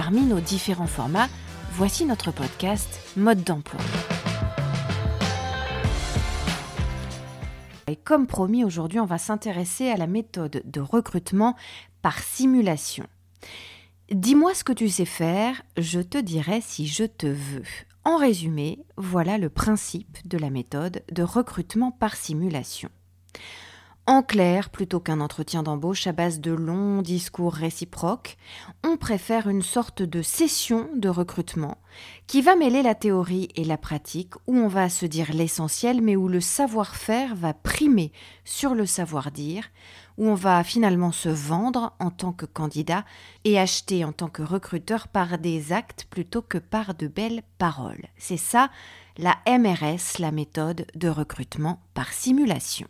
Parmi nos différents formats, voici notre podcast Mode d'emploi. Et comme promis, aujourd'hui, on va s'intéresser à la méthode de recrutement par simulation. Dis-moi ce que tu sais faire, je te dirai si je te veux. En résumé, voilà le principe de la méthode de recrutement par simulation. En clair, plutôt qu'un entretien d'embauche à base de longs discours réciproques, on préfère une sorte de session de recrutement qui va mêler la théorie et la pratique, où on va se dire l'essentiel, mais où le savoir-faire va primer sur le savoir-dire, où on va finalement se vendre en tant que candidat et acheter en tant que recruteur par des actes plutôt que par de belles paroles. C'est ça la MRS, la méthode de recrutement par simulation.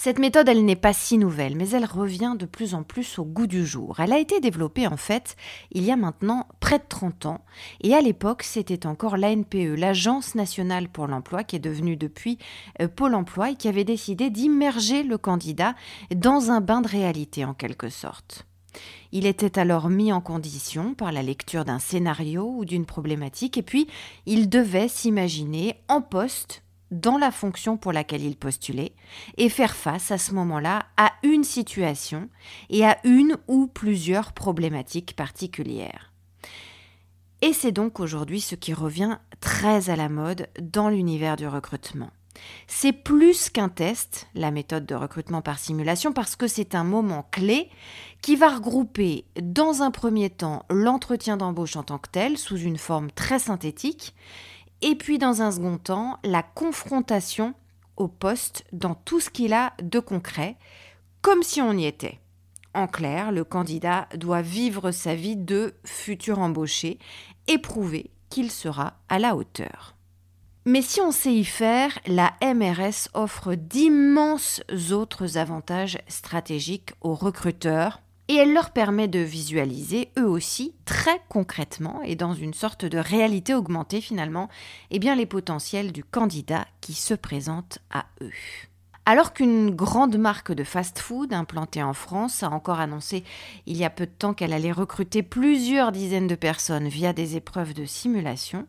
Cette méthode, elle n'est pas si nouvelle, mais elle revient de plus en plus au goût du jour. Elle a été développée en fait il y a maintenant près de 30 ans, et à l'époque c'était encore l'ANPE, l'Agence nationale pour l'emploi, qui est devenue depuis euh, Pôle emploi et qui avait décidé d'immerger le candidat dans un bain de réalité en quelque sorte. Il était alors mis en condition par la lecture d'un scénario ou d'une problématique, et puis il devait s'imaginer en poste dans la fonction pour laquelle il postulait et faire face à ce moment-là à une situation et à une ou plusieurs problématiques particulières. Et c'est donc aujourd'hui ce qui revient très à la mode dans l'univers du recrutement. C'est plus qu'un test, la méthode de recrutement par simulation, parce que c'est un moment clé qui va regrouper dans un premier temps l'entretien d'embauche en tant que tel, sous une forme très synthétique, et puis dans un second temps, la confrontation au poste dans tout ce qu'il a de concret, comme si on y était. En clair, le candidat doit vivre sa vie de futur embauché et prouver qu'il sera à la hauteur. Mais si on sait y faire, la MRS offre d'immenses autres avantages stratégiques aux recruteurs et elle leur permet de visualiser eux aussi très concrètement et dans une sorte de réalité augmentée finalement eh les potentiels du candidat qui se présente à eux. Alors qu'une grande marque de fast-food implantée en France a encore annoncé il y a peu de temps qu'elle allait recruter plusieurs dizaines de personnes via des épreuves de simulation,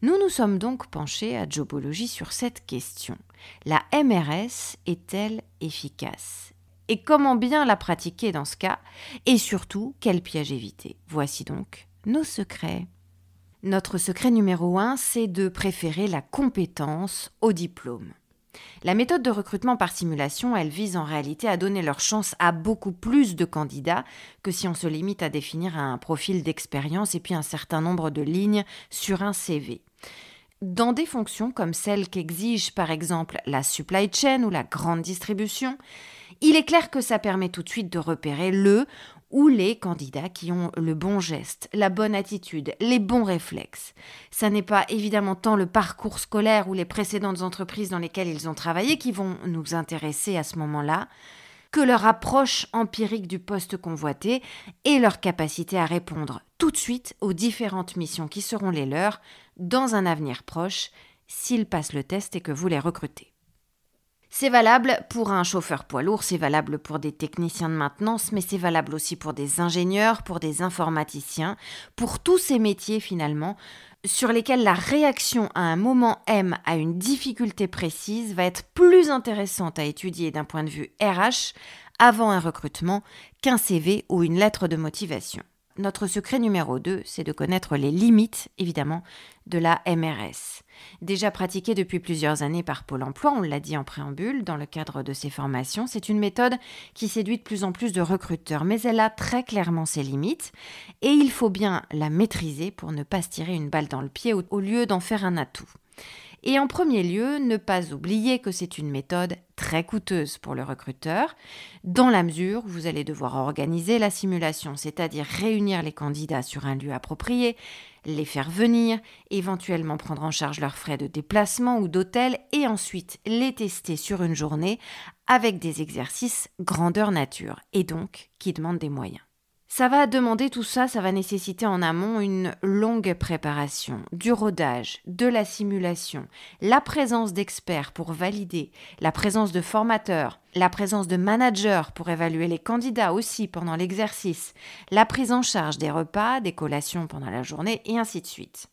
nous nous sommes donc penchés à Jobology sur cette question. La MRS est-elle efficace? Et comment bien la pratiquer dans ce cas, et surtout quel piège éviter. Voici donc nos secrets. Notre secret numéro un, c'est de préférer la compétence au diplôme. La méthode de recrutement par simulation, elle vise en réalité à donner leur chance à beaucoup plus de candidats que si on se limite à définir un profil d'expérience et puis un certain nombre de lignes sur un CV. Dans des fonctions comme celles qu'exige par exemple la supply chain ou la grande distribution, il est clair que ça permet tout de suite de repérer le ou les candidats qui ont le bon geste, la bonne attitude, les bons réflexes. Ça n'est pas évidemment tant le parcours scolaire ou les précédentes entreprises dans lesquelles ils ont travaillé qui vont nous intéresser à ce moment-là, que leur approche empirique du poste convoité et leur capacité à répondre tout de suite aux différentes missions qui seront les leurs dans un avenir proche s'ils passent le test et que vous les recrutez. C'est valable pour un chauffeur poids lourd, c'est valable pour des techniciens de maintenance, mais c'est valable aussi pour des ingénieurs, pour des informaticiens, pour tous ces métiers finalement sur lesquels la réaction à un moment M à une difficulté précise va être plus intéressante à étudier d'un point de vue RH avant un recrutement qu'un CV ou une lettre de motivation. Notre secret numéro 2, c'est de connaître les limites, évidemment, de la MRS. Déjà pratiquée depuis plusieurs années par Pôle Emploi, on l'a dit en préambule, dans le cadre de ses formations, c'est une méthode qui séduit de plus en plus de recruteurs, mais elle a très clairement ses limites, et il faut bien la maîtriser pour ne pas se tirer une balle dans le pied au lieu d'en faire un atout. Et en premier lieu, ne pas oublier que c'est une méthode très coûteuse pour le recruteur, dans la mesure où vous allez devoir organiser la simulation, c'est-à-dire réunir les candidats sur un lieu approprié, les faire venir, éventuellement prendre en charge leurs frais de déplacement ou d'hôtel, et ensuite les tester sur une journée avec des exercices grandeur nature, et donc qui demandent des moyens. Ça va demander tout ça, ça va nécessiter en amont une longue préparation, du rodage, de la simulation, la présence d'experts pour valider, la présence de formateurs, la présence de managers pour évaluer les candidats aussi pendant l'exercice, la prise en charge des repas, des collations pendant la journée et ainsi de suite.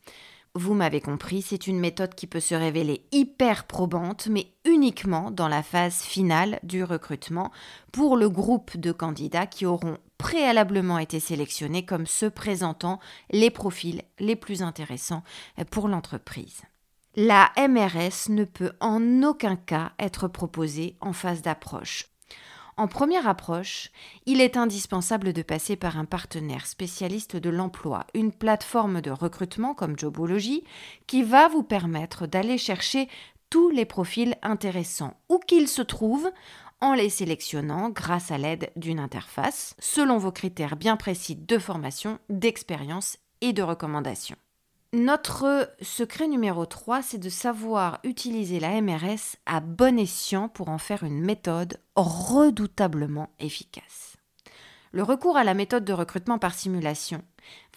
Vous m'avez compris, c'est une méthode qui peut se révéler hyper probante, mais uniquement dans la phase finale du recrutement pour le groupe de candidats qui auront préalablement été sélectionnés comme ceux présentant les profils les plus intéressants pour l'entreprise. La MRS ne peut en aucun cas être proposée en phase d'approche. En première approche, il est indispensable de passer par un partenaire spécialiste de l'emploi, une plateforme de recrutement comme Jobology, qui va vous permettre d'aller chercher tous les profils intéressants, où qu'ils se trouvent, en les sélectionnant grâce à l'aide d'une interface, selon vos critères bien précis de formation, d'expérience et de recommandation. Notre secret numéro 3, c'est de savoir utiliser la MRS à bon escient pour en faire une méthode redoutablement efficace. Le recours à la méthode de recrutement par simulation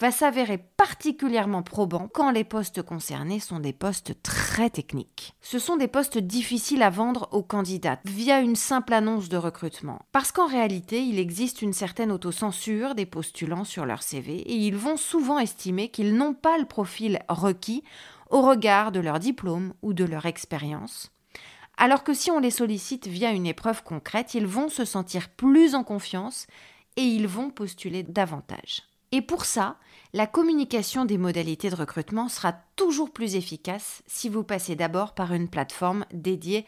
va s'avérer particulièrement probant quand les postes concernés sont des postes très techniques. Ce sont des postes difficiles à vendre aux candidats via une simple annonce de recrutement, parce qu'en réalité, il existe une certaine autocensure des postulants sur leur CV et ils vont souvent estimer qu'ils n'ont pas le profil requis au regard de leur diplôme ou de leur expérience. Alors que si on les sollicite via une épreuve concrète, ils vont se sentir plus en confiance et ils vont postuler davantage. Et pour ça, la communication des modalités de recrutement sera toujours plus efficace si vous passez d'abord par une plateforme dédiée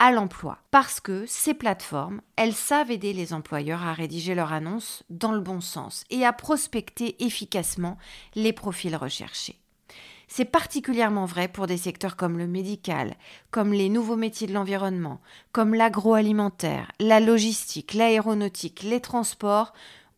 à l'emploi. Parce que ces plateformes, elles savent aider les employeurs à rédiger leur annonce dans le bon sens et à prospecter efficacement les profils recherchés. C'est particulièrement vrai pour des secteurs comme le médical, comme les nouveaux métiers de l'environnement, comme l'agroalimentaire, la logistique, l'aéronautique, les transports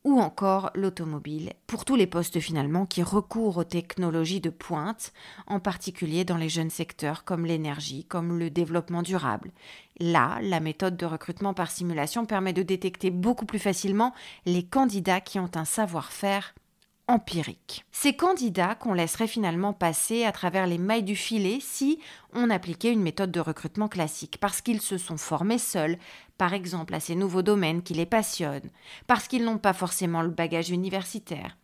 ou encore l'automobile, pour tous les postes finalement qui recourent aux technologies de pointe, en particulier dans les jeunes secteurs comme l'énergie, comme le développement durable. Là, la méthode de recrutement par simulation permet de détecter beaucoup plus facilement les candidats qui ont un savoir-faire empirique. Ces candidats qu'on laisserait finalement passer à travers les mailles du filet si on appliquait une méthode de recrutement classique, parce qu'ils se sont formés seuls, par exemple à ces nouveaux domaines qui les passionnent, parce qu'ils n'ont pas forcément le bagage universitaire,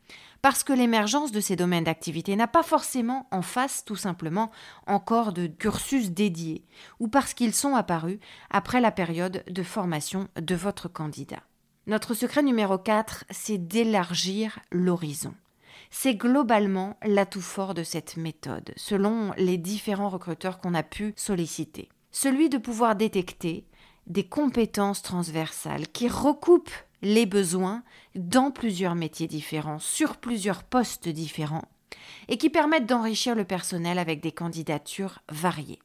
parce que l'émergence de ces domaines d'activité n'a pas forcément en face tout simplement encore de cursus dédié, ou parce qu'ils sont apparus après la période de formation de votre candidat. Notre secret numéro 4, c'est d'élargir l'horizon. C'est globalement l'atout fort de cette méthode, selon les différents recruteurs qu'on a pu solliciter. Celui de pouvoir détecter des compétences transversales qui recoupent les besoins dans plusieurs métiers différents, sur plusieurs postes différents, et qui permettent d'enrichir le personnel avec des candidatures variées.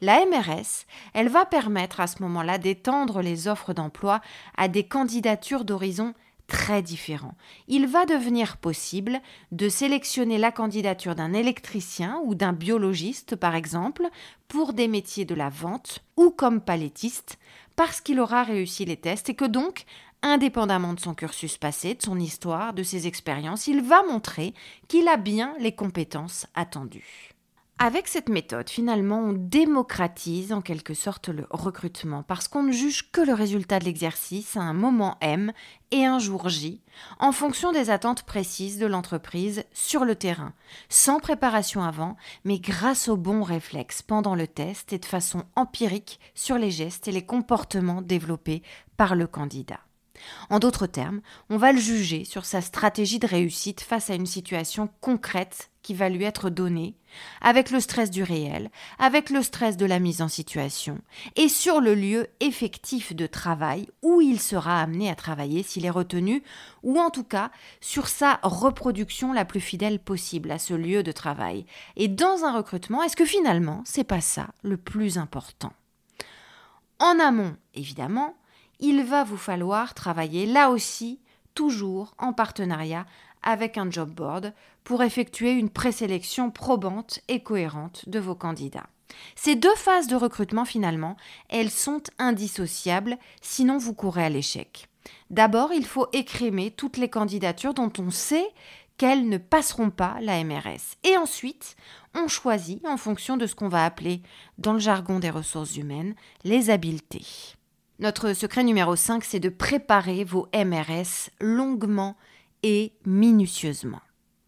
La MRS, elle va permettre à ce moment-là d'étendre les offres d'emploi à des candidatures d'horizons très différents. Il va devenir possible de sélectionner la candidature d'un électricien ou d'un biologiste, par exemple, pour des métiers de la vente ou comme palettiste, parce qu'il aura réussi les tests et que donc, indépendamment de son cursus passé, de son histoire, de ses expériences, il va montrer qu'il a bien les compétences attendues. Avec cette méthode, finalement, on démocratise en quelque sorte le recrutement parce qu'on ne juge que le résultat de l'exercice à un moment M et un jour J, en fonction des attentes précises de l'entreprise sur le terrain, sans préparation avant, mais grâce aux bons réflexes pendant le test et de façon empirique sur les gestes et les comportements développés par le candidat. En d'autres termes, on va le juger sur sa stratégie de réussite face à une situation concrète qui va lui être donnée, avec le stress du réel, avec le stress de la mise en situation, et sur le lieu effectif de travail où il sera amené à travailler s'il est retenu, ou en tout cas sur sa reproduction la plus fidèle possible à ce lieu de travail. Et dans un recrutement, est-ce que finalement, c'est pas ça le plus important? En amont, évidemment, il va vous falloir travailler là aussi, toujours en partenariat avec un job board pour effectuer une présélection probante et cohérente de vos candidats. Ces deux phases de recrutement, finalement, elles sont indissociables, sinon vous courez à l'échec. D'abord, il faut écrémer toutes les candidatures dont on sait qu'elles ne passeront pas la MRS. Et ensuite, on choisit en fonction de ce qu'on va appeler, dans le jargon des ressources humaines, les habiletés. Notre secret numéro 5, c'est de préparer vos MRS longuement et minutieusement.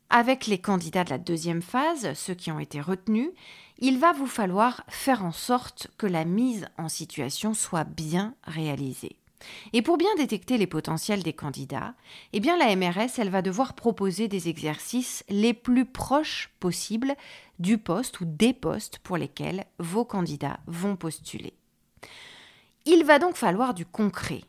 Avec les candidats de la deuxième phase, ceux qui ont été retenus, il va vous falloir faire en sorte que la mise en situation soit bien réalisée. Et pour bien détecter les potentiels des candidats, eh bien la MRS, elle va devoir proposer des exercices les plus proches possibles du poste ou des postes pour lesquels vos candidats vont postuler. Il va donc falloir du concret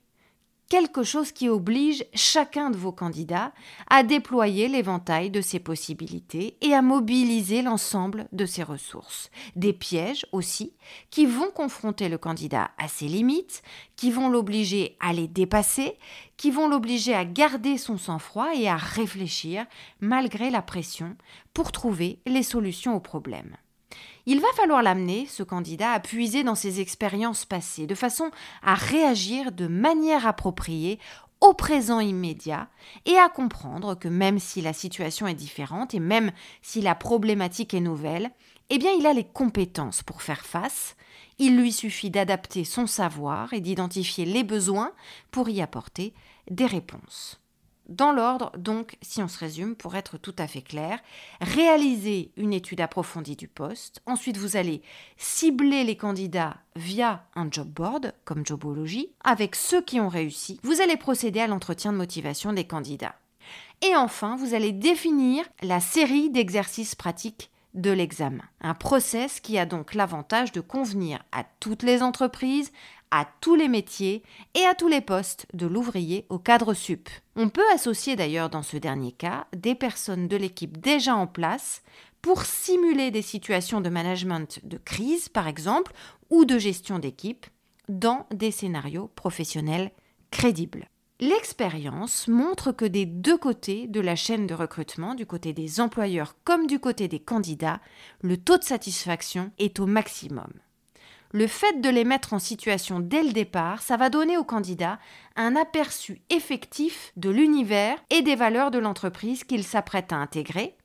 quelque chose qui oblige chacun de vos candidats à déployer l'éventail de ses possibilités et à mobiliser l'ensemble de ses ressources. Des pièges aussi qui vont confronter le candidat à ses limites, qui vont l'obliger à les dépasser, qui vont l'obliger à garder son sang-froid et à réfléchir malgré la pression pour trouver les solutions aux problèmes. Il va falloir l'amener, ce candidat, à puiser dans ses expériences passées, de façon à réagir de manière appropriée au présent immédiat et à comprendre que même si la situation est différente et même si la problématique est nouvelle, eh bien il a les compétences pour faire face, il lui suffit d'adapter son savoir et d'identifier les besoins pour y apporter des réponses. Dans l'ordre, donc, si on se résume, pour être tout à fait clair, réaliser une étude approfondie du poste. Ensuite, vous allez cibler les candidats via un job board, comme Jobology, avec ceux qui ont réussi. Vous allez procéder à l'entretien de motivation des candidats. Et enfin, vous allez définir la série d'exercices pratiques de l'examen. Un process qui a donc l'avantage de convenir à toutes les entreprises, à tous les métiers et à tous les postes, de l'ouvrier au cadre sup. On peut associer d'ailleurs dans ce dernier cas des personnes de l'équipe déjà en place pour simuler des situations de management de crise, par exemple, ou de gestion d'équipe, dans des scénarios professionnels crédibles. L'expérience montre que des deux côtés de la chaîne de recrutement, du côté des employeurs comme du côté des candidats, le taux de satisfaction est au maximum le fait de les mettre en situation dès le départ, ça va donner aux candidats un aperçu effectif de l'univers et des valeurs de l'entreprise qu'ils s'apprêtent à intégrer.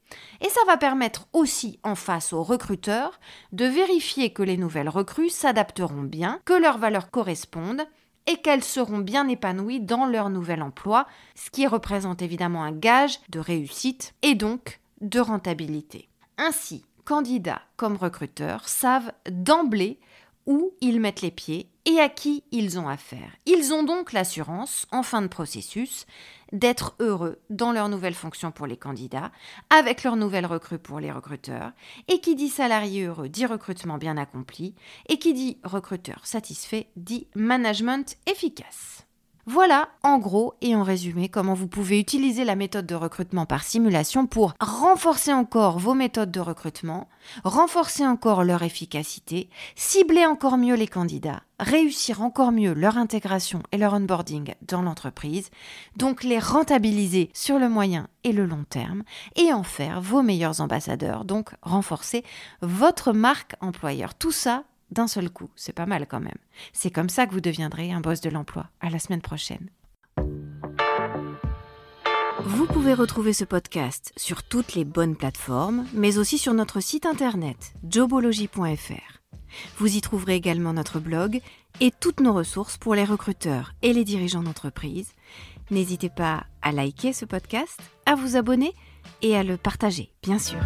Et ça va permettre aussi en face aux recruteurs de vérifier que les nouvelles recrues s'adapteront bien, que leurs valeurs correspondent et qu'elles seront bien épanouies dans leur nouvel emploi, ce qui représente évidemment un gage de réussite et donc de rentabilité. Ainsi, candidats comme recruteurs savent d'emblée où ils mettent les pieds et à qui ils ont affaire. Ils ont donc l'assurance, en fin de processus, d'être heureux dans leur nouvelle fonction pour les candidats, avec leur nouvelle recrue pour les recruteurs, et qui dit salarié heureux dit recrutement bien accompli, et qui dit recruteur satisfait dit management efficace. Voilà, en gros et en résumé, comment vous pouvez utiliser la méthode de recrutement par simulation pour renforcer encore vos méthodes de recrutement, renforcer encore leur efficacité, cibler encore mieux les candidats, réussir encore mieux leur intégration et leur onboarding dans l'entreprise, donc les rentabiliser sur le moyen et le long terme, et en faire vos meilleurs ambassadeurs, donc renforcer votre marque employeur. Tout ça d'un seul coup. C'est pas mal quand même. C'est comme ça que vous deviendrez un boss de l'emploi. À la semaine prochaine. Vous pouvez retrouver ce podcast sur toutes les bonnes plateformes, mais aussi sur notre site internet jobology.fr. Vous y trouverez également notre blog et toutes nos ressources pour les recruteurs et les dirigeants d'entreprise. N'hésitez pas à liker ce podcast, à vous abonner et à le partager, bien sûr.